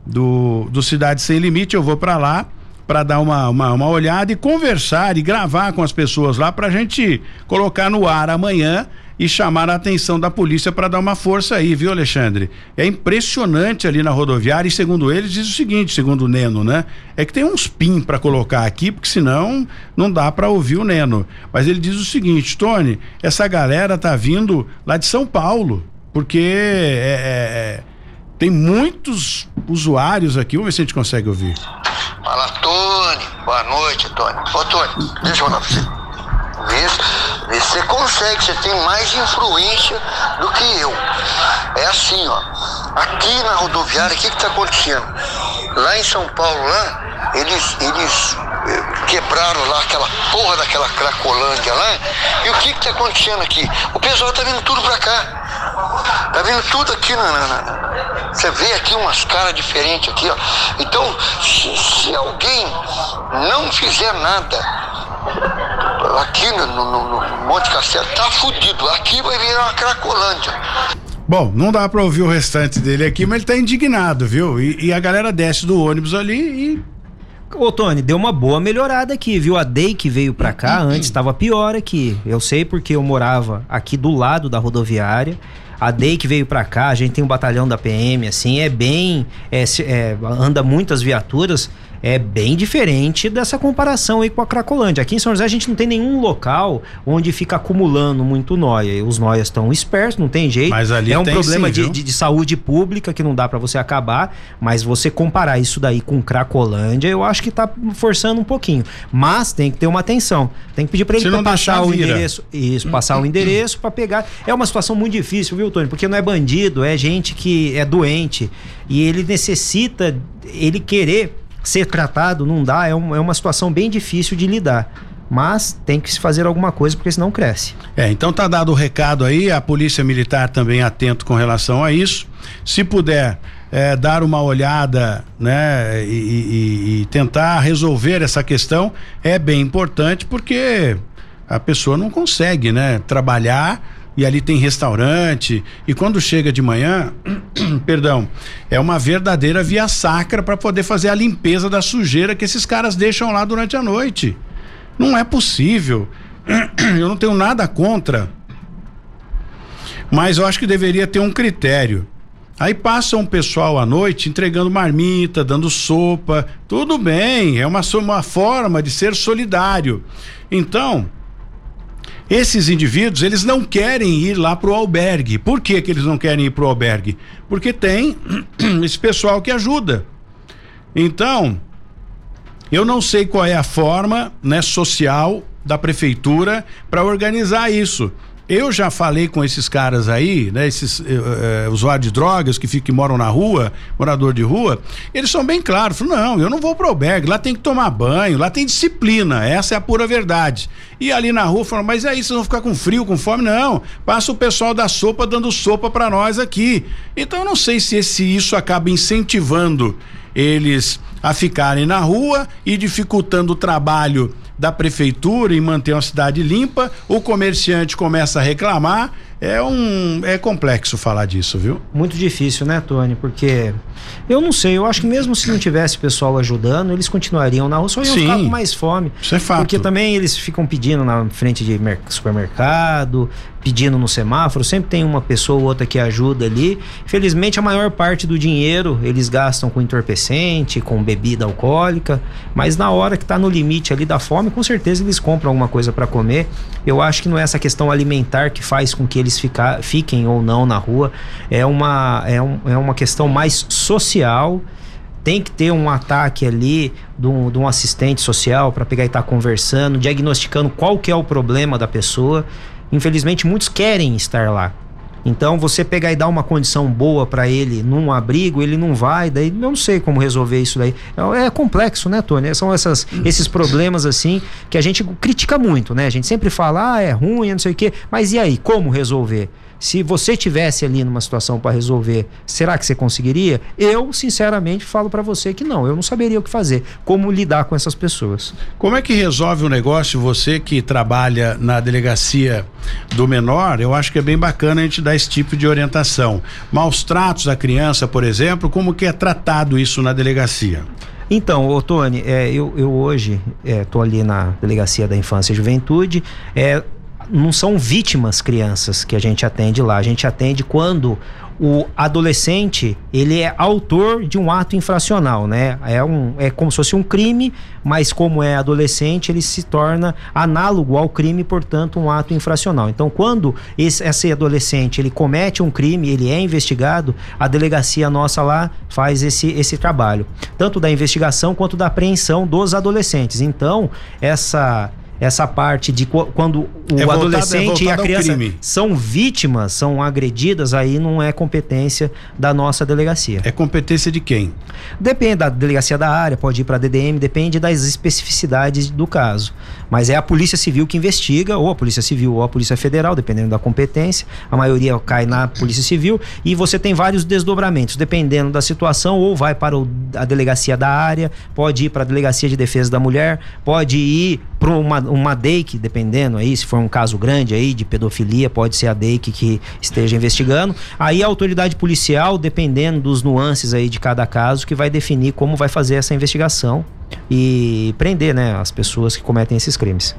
do, do Cidade Sem Limite, eu vou para lá para dar uma, uma, uma, olhada e conversar e gravar com as pessoas lá para a gente colocar no ar amanhã e chamar a atenção da polícia para dar uma força aí, viu, Alexandre? É impressionante ali na rodoviária e segundo eles diz o seguinte, segundo o Neno, né? É que tem uns pin para colocar aqui, porque senão não dá para ouvir o Neno. Mas ele diz o seguinte, Tony, essa galera tá vindo lá de São Paulo, porque é, é, é tem muitos usuários aqui. Vamos ver se a gente consegue ouvir. Fala, Tony. Boa noite, Tony. Ô, Tony, deixa eu falar pra você. Se você consegue, você tem mais influência do que eu. É assim, ó. Aqui na rodoviária, o que que tá acontecendo? Lá em São Paulo, lá, eles, eles eh, quebraram lá aquela porra daquela cracolândia lá. E o que que tá acontecendo aqui? O pessoal tá vindo tudo pra cá. Tá vindo tudo aqui na, na, na você vê aqui umas caras diferentes aqui, ó. Então, se, se, alguém não fizer nada aqui no, no, no Monte Castelo, tá fudido. Aqui vai virar uma cracolândia. Bom, não dá para ouvir o restante dele aqui, mas ele tá indignado, viu? E, e a galera desce do ônibus ali e Ô, Tony, deu uma boa melhorada aqui, viu? A Day que veio pra cá antes estava pior aqui. Eu sei porque eu morava aqui do lado da rodoviária. A Day que veio para cá, a gente tem um batalhão da PM, assim, é bem. É, é, anda muitas viaturas é bem diferente dessa comparação aí com a Cracolândia. Aqui em São José a gente não tem nenhum local onde fica acumulando muito noia. Os noias estão espertos, não tem jeito. Mas ali é um problema sim, de, de, de, saúde pública que não dá para você acabar, mas você comparar isso daí com Cracolândia, eu acho que tá forçando um pouquinho. Mas tem que ter uma atenção. Tem que pedir para ele passar o endereço. Isso, passar o endereço para pegar. É uma situação muito difícil, viu, Tony? Porque não é bandido, é gente que é doente e ele necessita ele querer ser tratado não dá, é, um, é uma situação bem difícil de lidar mas tem que se fazer alguma coisa porque senão cresce. É, então tá dado o recado aí, a polícia militar também atento com relação a isso. Se puder é, dar uma olhada, né, e, e, e, tentar resolver essa questão é bem importante porque a pessoa não consegue, né, trabalhar e ali tem restaurante e quando chega de manhã, perdão, é uma verdadeira via sacra para poder fazer a limpeza da sujeira que esses caras deixam lá durante a noite. Não é possível. Eu não tenho nada contra, mas eu acho que deveria ter um critério. Aí passa um pessoal à noite entregando marmita, dando sopa, tudo bem, é uma, uma forma de ser solidário. Então, esses indivíduos, eles não querem ir lá pro albergue. Por que que eles não querem ir pro albergue? Porque tem esse pessoal que ajuda. Então, eu não sei qual é a forma, né, social da prefeitura para organizar isso. Eu já falei com esses caras aí, né? Esses uh, usuários de drogas que ficam que moram na rua, morador de rua, eles são bem claros. Não, eu não vou pro albergue, lá tem que tomar banho, lá tem disciplina, essa é a pura verdade. E ali na rua falam, mas aí vocês vão ficar com frio, com fome? Não, passa o pessoal da sopa dando sopa para nós aqui. Então eu não sei se esse, isso acaba incentivando eles a ficarem na rua e dificultando o trabalho da prefeitura em manter uma cidade limpa, o comerciante começa a reclamar. É um é complexo falar disso, viu? Muito difícil, né, Tony? Porque eu não sei, eu acho que mesmo se não tivesse pessoal ajudando, eles continuariam na rua, só iam Sim, ficar com mais fome. Isso é fato. Porque também eles ficam pedindo na frente de supermercado, pedindo no semáforo, sempre tem uma pessoa ou outra que ajuda ali. Felizmente, a maior parte do dinheiro eles gastam com entorpecente, com bebida alcoólica, mas na hora que está no limite ali da fome, com certeza eles compram alguma coisa para comer. Eu acho que não é essa questão alimentar que faz com que eles ficar, fiquem ou não na rua, é uma, é, um, é uma questão mais social tem que ter um ataque ali de um, de um assistente social para pegar e estar tá conversando, diagnosticando qual que é o problema da pessoa Infelizmente, muitos querem estar lá. Então, você pegar e dar uma condição boa para ele num abrigo, ele não vai, daí eu não sei como resolver isso daí. É, é complexo, né, Tony? São essas, esses problemas assim que a gente critica muito, né? A gente sempre fala, ah, é ruim, não sei o quê, mas e aí, como resolver? Se você tivesse ali numa situação para resolver, será que você conseguiria? Eu, sinceramente, falo para você que não. Eu não saberia o que fazer, como lidar com essas pessoas. Como é que resolve o negócio? Você que trabalha na delegacia do menor, eu acho que é bem bacana a gente dar esse tipo de orientação. Maus tratos à criança, por exemplo, como que é tratado isso na delegacia? Então, ô Tony, é, eu, eu hoje estou é, ali na Delegacia da Infância e Juventude. É, não são vítimas crianças que a gente atende lá. A gente atende quando o adolescente ele é autor de um ato infracional, né? É, um, é como se fosse um crime, mas como é adolescente, ele se torna análogo ao crime, portanto, um ato infracional. Então, quando esse, esse adolescente ele comete um crime, ele é investigado, a delegacia nossa lá faz esse, esse trabalho, tanto da investigação quanto da apreensão dos adolescentes. Então, essa essa parte de quando o é voltado, adolescente é e a criança são vítimas, são agredidas, aí não é competência da nossa delegacia. É competência de quem? Depende da delegacia da área, pode ir para a DDM, depende das especificidades do caso. Mas é a Polícia Civil que investiga, ou a Polícia Civil ou a Polícia Federal, dependendo da competência. A maioria cai na Polícia Civil e você tem vários desdobramentos, dependendo da situação, ou vai para a delegacia da área, pode ir para a Delegacia de Defesa da Mulher, pode ir para uma, uma DEIC, dependendo aí, se for um caso grande aí de pedofilia, pode ser a DEIC que esteja investigando. Aí a autoridade policial, dependendo dos nuances aí de cada caso, que vai definir como vai fazer essa investigação e prender né, as pessoas que cometem esses crimes.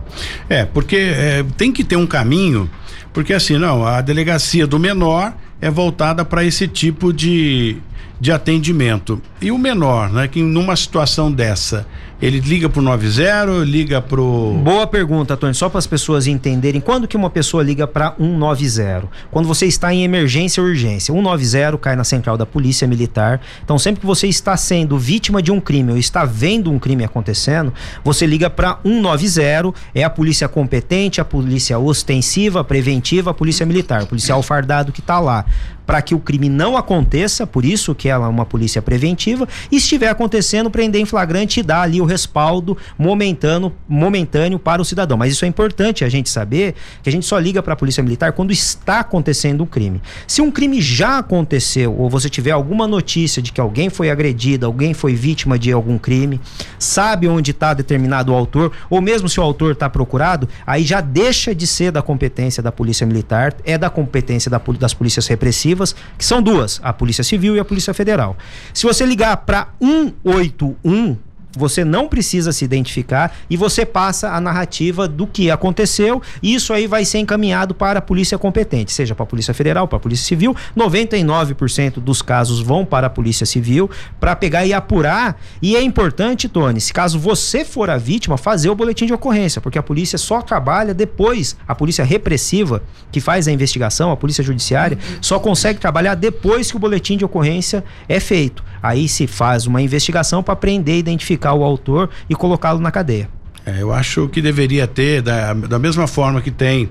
É, porque é, tem que ter um caminho, porque assim, não, a delegacia do menor é voltada para esse tipo de, de atendimento. E o menor, né, que numa situação dessa, ele liga pro 90, liga pro Boa pergunta, Tony, só para as pessoas entenderem quando que uma pessoa liga para 190. Quando você está em emergência ou urgência. 190 cai na central da Polícia Militar. Então, sempre que você está sendo vítima de um crime ou está vendo um crime acontecendo, você liga para 190, é a polícia competente, a polícia ostensiva, preventiva, a polícia militar, o policial fardado que está lá para que o crime não aconteça, por isso que ela é uma polícia preventiva, e estiver acontecendo, prender em flagrante e dar ali o respaldo momentâneo, momentâneo para o cidadão. Mas isso é importante a gente saber que a gente só liga para a Polícia Militar quando está acontecendo um crime. Se um crime já aconteceu ou você tiver alguma notícia de que alguém foi agredido, alguém foi vítima de algum crime, sabe onde está determinado o autor, ou mesmo se o autor está procurado, aí já deixa de ser da competência da Polícia Militar, é da competência da, das polícias repressivas que são duas, a Polícia Civil e a Polícia Federal. Se você ligar para 181, você não precisa se identificar e você passa a narrativa do que aconteceu e isso aí vai ser encaminhado para a polícia competente, seja para a Polícia Federal, para a Polícia Civil. 99% dos casos vão para a Polícia Civil para pegar e apurar. E é importante, Tony, se caso você for a vítima, fazer o boletim de ocorrência, porque a polícia só trabalha depois, a polícia repressiva que faz a investigação, a polícia judiciária, só consegue trabalhar depois que o boletim de ocorrência é feito. Aí se faz uma investigação para prender identificar o autor e colocá-lo na cadeia. É, eu acho que deveria ter, da, da mesma forma que tem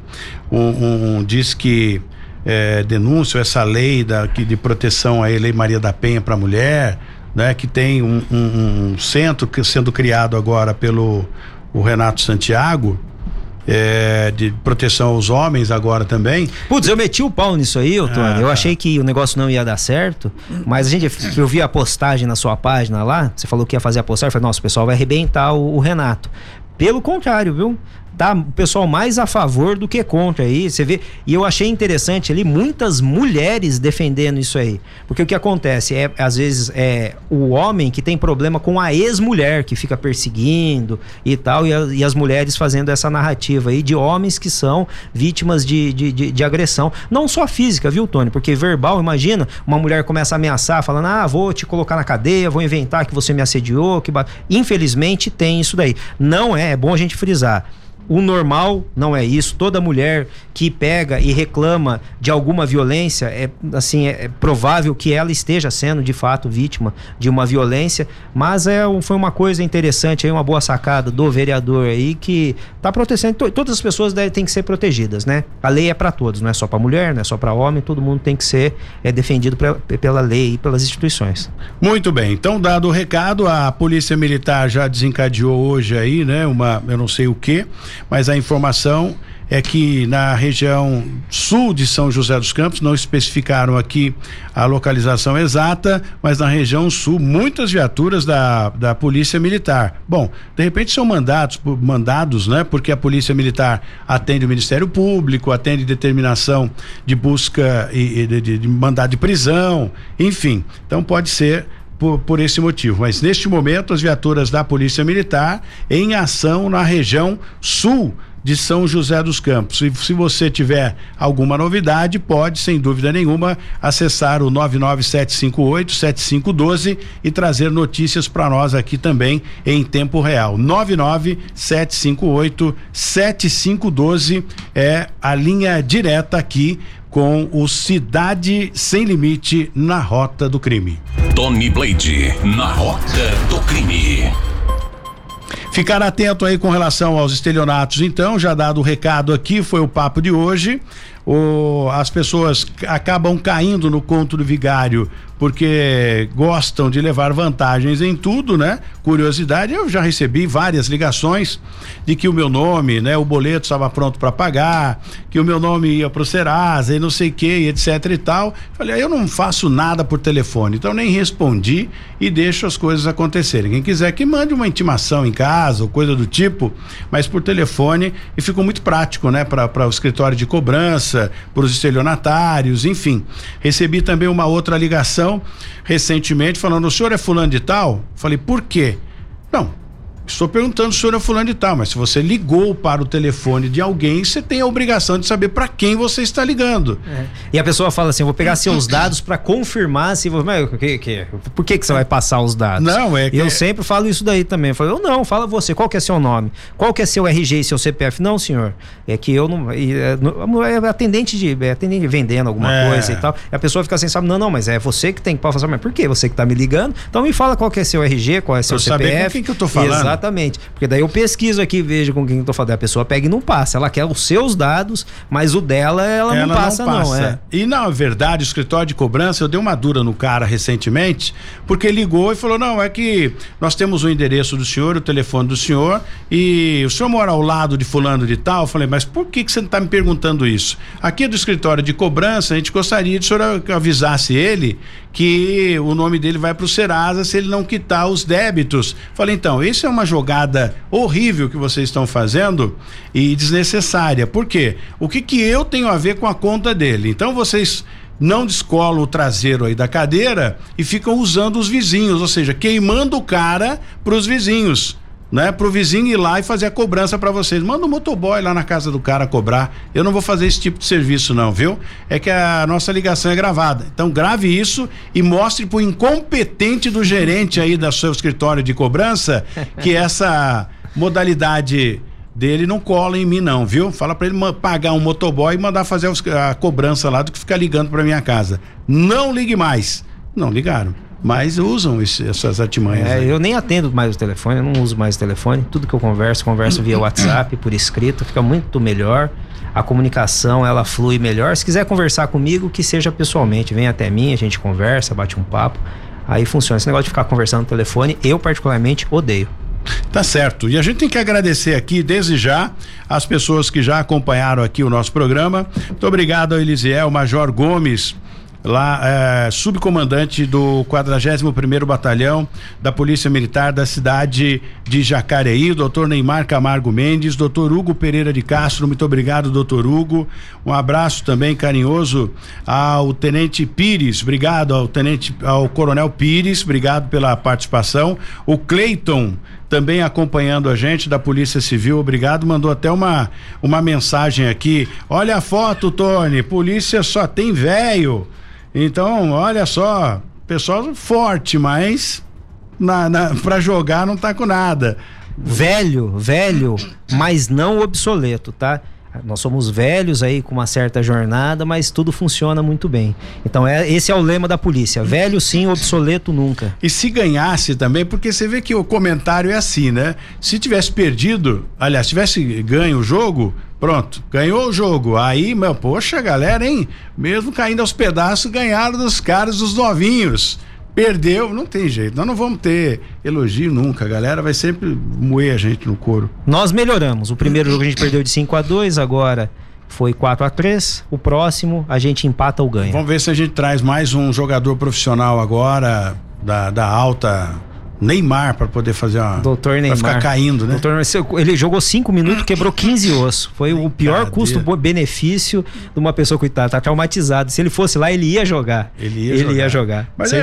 um, um, um diz que é, denúncia, essa lei da, que, de proteção aí, Lei Maria da Penha para a mulher, né, que tem um, um, um centro que sendo criado agora pelo o Renato Santiago, é, de proteção aos homens agora também. Putz, eu meti o pau nisso aí, Tony. Ah, eu achei que o negócio não ia dar certo, mas a gente, eu vi a postagem na sua página lá, você falou que ia fazer a postagem, eu falei, nossa, o pessoal vai arrebentar o, o Renato. Pelo contrário, viu? Tá o pessoal mais a favor do que contra aí. Você vê, e eu achei interessante ali muitas mulheres defendendo isso aí. Porque o que acontece é, às vezes, é o homem que tem problema com a ex-mulher que fica perseguindo e tal, e, a, e, as mulheres fazendo essa narrativa aí de homens que são vítimas de, de, de, de, agressão. Não só física, viu, Tony? Porque verbal, imagina, uma mulher começa a ameaçar, falando, ah, vou te colocar na cadeia, vou inventar que você me assediou. que Infelizmente tem isso daí. Não é, é bom a gente frisar o normal não é isso. Toda mulher que pega e reclama de alguma violência, é assim, é, é provável que ela esteja sendo de fato vítima de uma violência, mas é, foi uma coisa interessante aí, uma boa sacada do vereador aí que está protegendo, to, todas as pessoas têm que ser protegidas, né? A lei é para todos, não é só para mulher, não é só para homem, todo mundo tem que ser é, defendido pra, pela lei e pelas instituições. Muito bem, então dado o recado, a Polícia Militar já desencadeou hoje aí, né, uma, eu não sei o que, mas a informação é que na região sul de São José dos Campos, não especificaram aqui a localização exata, mas na região sul, muitas viaturas da, da Polícia Militar. Bom, de repente são mandados, mandados, né? Porque a Polícia Militar atende o Ministério Público, atende determinação de busca e, de, de, de mandado de prisão, enfim. Então pode ser por, por, esse motivo. Mas neste momento, as viaturas da Polícia Militar em ação na região sul de São José dos Campos. E se você tiver alguma novidade, pode, sem dúvida nenhuma, acessar o 99758 7512 e trazer notícias para nós aqui também em tempo real. 99758 7512 é a linha direta aqui com o Cidade Sem Limite na Rota do Crime. Tony Blade, na Rota do Crime. Ficar atento aí com relação aos estelionatos, então, já dado o recado aqui, foi o papo de hoje. O, as pessoas acabam caindo no conto do vigário porque gostam de levar vantagens em tudo, né? Curiosidade, eu já recebi várias ligações de que o meu nome, né, o boleto estava pronto para pagar, que o meu nome ia pro Serasa e não sei que, etc e tal. Falei, eu não faço nada por telefone, então nem respondi e deixo as coisas acontecerem. Quem quiser que mande uma intimação em casa ou coisa do tipo, mas por telefone e ficou muito prático, né, para o escritório de cobrança, para os estelionatários, enfim. Recebi também uma outra ligação recentemente falando: o senhor é fulano de tal? Falei: por quê? Não, Estou perguntando se o senhor é fulano de tal, mas se você ligou para o telefone de alguém, você tem a obrigação de saber para quem você está ligando. É. E a pessoa fala assim: vou pegar seus dados para confirmar se. Mas, que, que, por que, que você vai passar os dados? Não, é que. Eu sempre falo isso daí também. Eu falo, eu não, fala você, qual que é seu nome? Qual que é seu RG e seu CPF? Não, senhor. É que eu não. É, é atendente de. É atendente vendendo alguma é. coisa e tal. E a pessoa fica assim, sabe, não, não, mas é você que tem que falar, mas por quê? Você que está me ligando? Então me fala qual que é seu RG, qual é seu pra CPF. Saber com quem que eu tô falando. Exatamente. Exatamente. Porque daí eu pesquiso aqui, vejo com quem eu tô falando. A pessoa pega e não passa. Ela quer os seus dados, mas o dela ela, ela não passa, não, passa. não. É. E na verdade, o escritório de cobrança, eu dei uma dura no cara recentemente, porque ligou e falou: não, é que nós temos o endereço do senhor, o telefone do senhor, e o senhor mora ao lado de fulano de tal. Eu falei, mas por que, que você está me perguntando isso? Aqui do escritório de cobrança, a gente gostaria de o senhor avisasse ele que o nome dele vai para o Serasa se ele não quitar os débitos. Falei, então, isso é uma jogada horrível que vocês estão fazendo e desnecessária. Por quê? O que que eu tenho a ver com a conta dele? Então vocês não descolam o traseiro aí da cadeira e ficam usando os vizinhos, ou seja, queimando o cara para os vizinhos né? Pro vizinho ir lá e fazer a cobrança para vocês. Manda um motoboy lá na casa do cara cobrar. Eu não vou fazer esse tipo de serviço não, viu? É que a nossa ligação é gravada. Então grave isso e mostre pro incompetente do gerente aí da seu escritório de cobrança que essa modalidade dele não cola em mim não, viu? Fala para ele pagar um motoboy e mandar fazer a cobrança lá do que ficar ligando para minha casa. Não ligue mais. Não ligaram mas usam esse, essas artimanhas. É, eu nem atendo mais o telefone, eu não uso mais o telefone. Tudo que eu converso, converso via WhatsApp, por escrito, fica muito melhor. A comunicação ela flui melhor. Se quiser conversar comigo, que seja pessoalmente, vem até mim, a gente conversa, bate um papo. Aí funciona. Esse negócio de ficar conversando no telefone, eu particularmente odeio. Tá certo. E a gente tem que agradecer aqui, desde já, as pessoas que já acompanharam aqui o nosso programa. Muito obrigado ao Elisiel, Major Gomes lá é, subcomandante do 41º Batalhão da Polícia Militar da cidade de Jacareí, doutor Neymar Camargo Mendes, doutor Hugo Pereira de Castro, muito obrigado, doutor Hugo. Um abraço também carinhoso ao Tenente Pires, obrigado ao Tenente, ao Coronel Pires, obrigado pela participação. O Cleiton também acompanhando a gente da Polícia Civil, obrigado, mandou até uma uma mensagem aqui. Olha a foto, Tony, polícia só tem velho. Então, olha só, pessoal forte, mas na, na para jogar não tá com nada. velho, velho, mas não obsoleto, tá? Nós somos velhos aí com uma certa jornada, mas tudo funciona muito bem. Então é, esse é o lema da polícia: velho sim, obsoleto nunca. E se ganhasse também, porque você vê que o comentário é assim, né? Se tivesse perdido, aliás, tivesse ganho o jogo, pronto, ganhou o jogo. Aí, meu, poxa, galera, hein? Mesmo caindo aos pedaços, ganharam dos caras dos novinhos. Perdeu, não tem jeito. Nós não vamos ter elogio nunca. A galera vai sempre moer a gente no couro. Nós melhoramos. O primeiro jogo a gente perdeu de 5 a 2 agora foi 4 a 3 O próximo a gente empata ou ganha. Vamos ver se a gente traz mais um jogador profissional agora da, da alta Neymar para poder fazer uma. Doutor Neymar. Pra ficar caindo, né? Doutor, ele jogou 5 minutos, quebrou 15 ossos. Foi o pior custo-benefício de uma pessoa coitada. Tá traumatizado. Se ele fosse lá, ele ia jogar. Ele ia ele jogar. Ia jogar Mas é,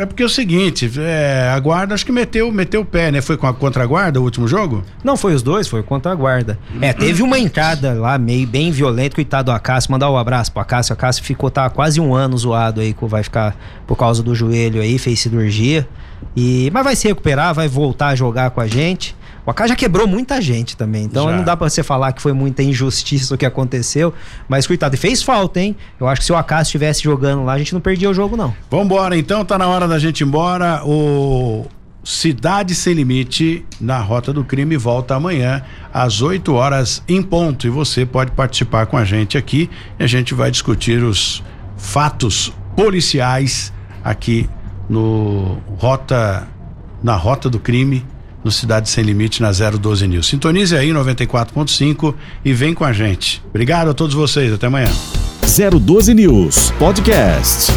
é, porque é o seguinte: é, a guarda acho que meteu, meteu o pé, né? Foi com a, contra a guarda o último jogo? Não, foi os dois, foi contra a guarda. É, teve uma entrada lá meio bem violenta, coitado do Acácio. Mandar um abraço pro Acácio. O Acácio ficou tá, quase um ano zoado aí, vai ficar por causa do joelho aí, fez cirurgia. E, mas vai se recuperar, vai voltar a jogar com a gente. O AK já quebrou muita gente também, então já. não dá para você falar que foi muita injustiça o que aconteceu, mas coitado, e fez falta, hein? Eu acho que se o AK estivesse jogando lá, a gente não perdia o jogo não. Vambora, então tá na hora da gente ir embora. O Cidade Sem Limite na Rota do Crime volta amanhã às 8 horas em ponto e você pode participar com a gente aqui e a gente vai discutir os fatos policiais aqui no Rota na Rota do Crime, no Cidade Sem Limite, na 012 News. Sintonize aí 94.5 e vem com a gente. Obrigado a todos vocês, até amanhã. 012 News Podcast.